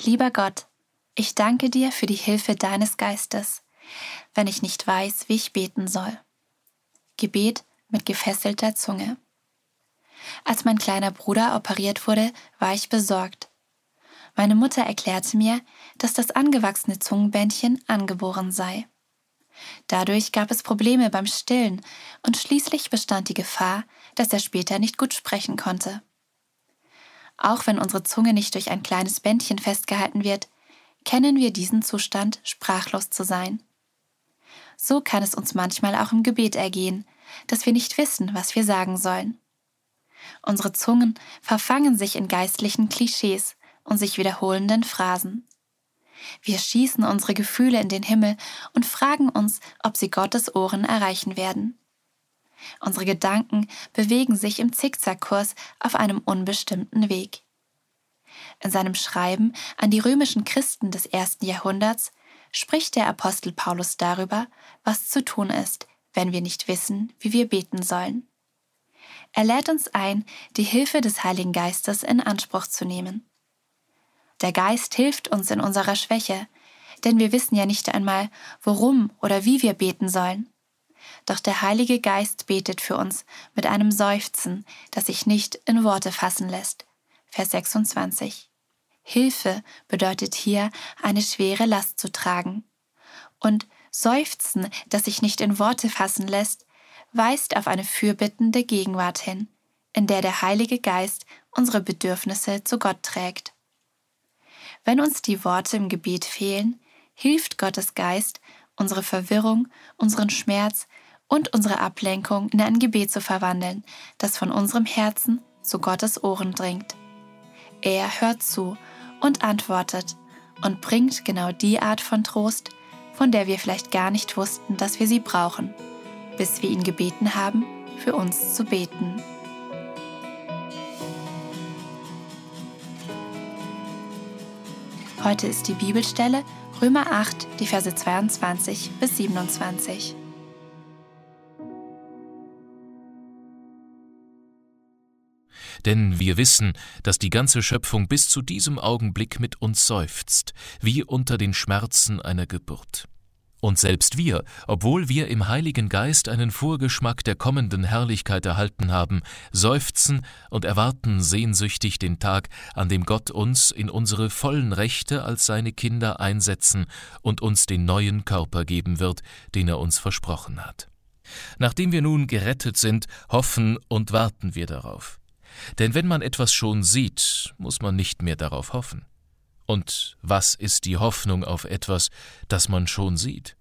Lieber Gott, ich danke dir für die Hilfe deines Geistes, wenn ich nicht weiß, wie ich beten soll. Gebet mit gefesselter Zunge. Als mein kleiner Bruder operiert wurde, war ich besorgt. Meine Mutter erklärte mir, dass das angewachsene Zungenbändchen angeboren sei. Dadurch gab es Probleme beim Stillen und schließlich bestand die Gefahr, dass er später nicht gut sprechen konnte. Auch wenn unsere Zunge nicht durch ein kleines Bändchen festgehalten wird, kennen wir diesen Zustand, sprachlos zu sein. So kann es uns manchmal auch im Gebet ergehen, dass wir nicht wissen, was wir sagen sollen. Unsere Zungen verfangen sich in geistlichen Klischees und sich wiederholenden Phrasen. Wir schießen unsere Gefühle in den Himmel und fragen uns, ob sie Gottes Ohren erreichen werden. Unsere Gedanken bewegen sich im Zickzackkurs auf einem unbestimmten Weg. In seinem Schreiben an die römischen Christen des ersten Jahrhunderts spricht der Apostel Paulus darüber, was zu tun ist, wenn wir nicht wissen, wie wir beten sollen. Er lädt uns ein, die Hilfe des Heiligen Geistes in Anspruch zu nehmen. Der Geist hilft uns in unserer Schwäche, denn wir wissen ja nicht einmal, worum oder wie wir beten sollen. Doch der Heilige Geist betet für uns mit einem Seufzen, das sich nicht in Worte fassen lässt. Vers 26. Hilfe bedeutet hier, eine schwere Last zu tragen. Und Seufzen, das sich nicht in Worte fassen lässt, weist auf eine fürbittende Gegenwart hin, in der der Heilige Geist unsere Bedürfnisse zu Gott trägt. Wenn uns die Worte im Gebet fehlen, hilft Gottes Geist, unsere Verwirrung, unseren Schmerz und unsere Ablenkung in ein Gebet zu verwandeln, das von unserem Herzen zu Gottes Ohren dringt. Er hört zu und antwortet und bringt genau die Art von Trost, von der wir vielleicht gar nicht wussten, dass wir sie brauchen, bis wir ihn gebeten haben, für uns zu beten. Heute ist die Bibelstelle Römer 8, die Verse 22 bis 27. Denn wir wissen, dass die ganze Schöpfung bis zu diesem Augenblick mit uns seufzt, wie unter den Schmerzen einer Geburt. Und selbst wir, obwohl wir im Heiligen Geist einen Vorgeschmack der kommenden Herrlichkeit erhalten haben, seufzen und erwarten sehnsüchtig den Tag, an dem Gott uns in unsere vollen Rechte als seine Kinder einsetzen und uns den neuen Körper geben wird, den er uns versprochen hat. Nachdem wir nun gerettet sind, hoffen und warten wir darauf. Denn wenn man etwas schon sieht, muss man nicht mehr darauf hoffen. Und was ist die Hoffnung auf etwas, das man schon sieht?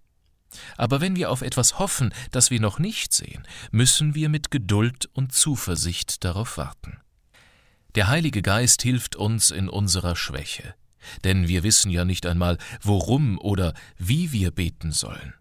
Aber wenn wir auf etwas hoffen, das wir noch nicht sehen, müssen wir mit Geduld und Zuversicht darauf warten. Der Heilige Geist hilft uns in unserer Schwäche, denn wir wissen ja nicht einmal, worum oder wie wir beten sollen.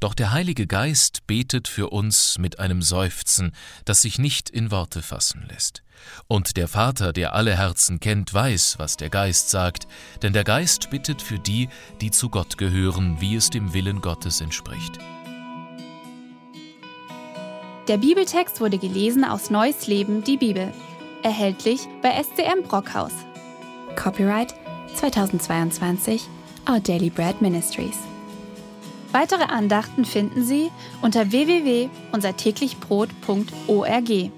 Doch der Heilige Geist betet für uns mit einem Seufzen, das sich nicht in Worte fassen lässt. Und der Vater, der alle Herzen kennt, weiß, was der Geist sagt, denn der Geist bittet für die, die zu Gott gehören, wie es dem Willen Gottes entspricht. Der Bibeltext wurde gelesen aus Neues Leben, die Bibel. Erhältlich bei SCM Brockhaus. Copyright 2022 Our Daily Bread Ministries. Weitere Andachten finden Sie unter www.unsertäglichbrot.org.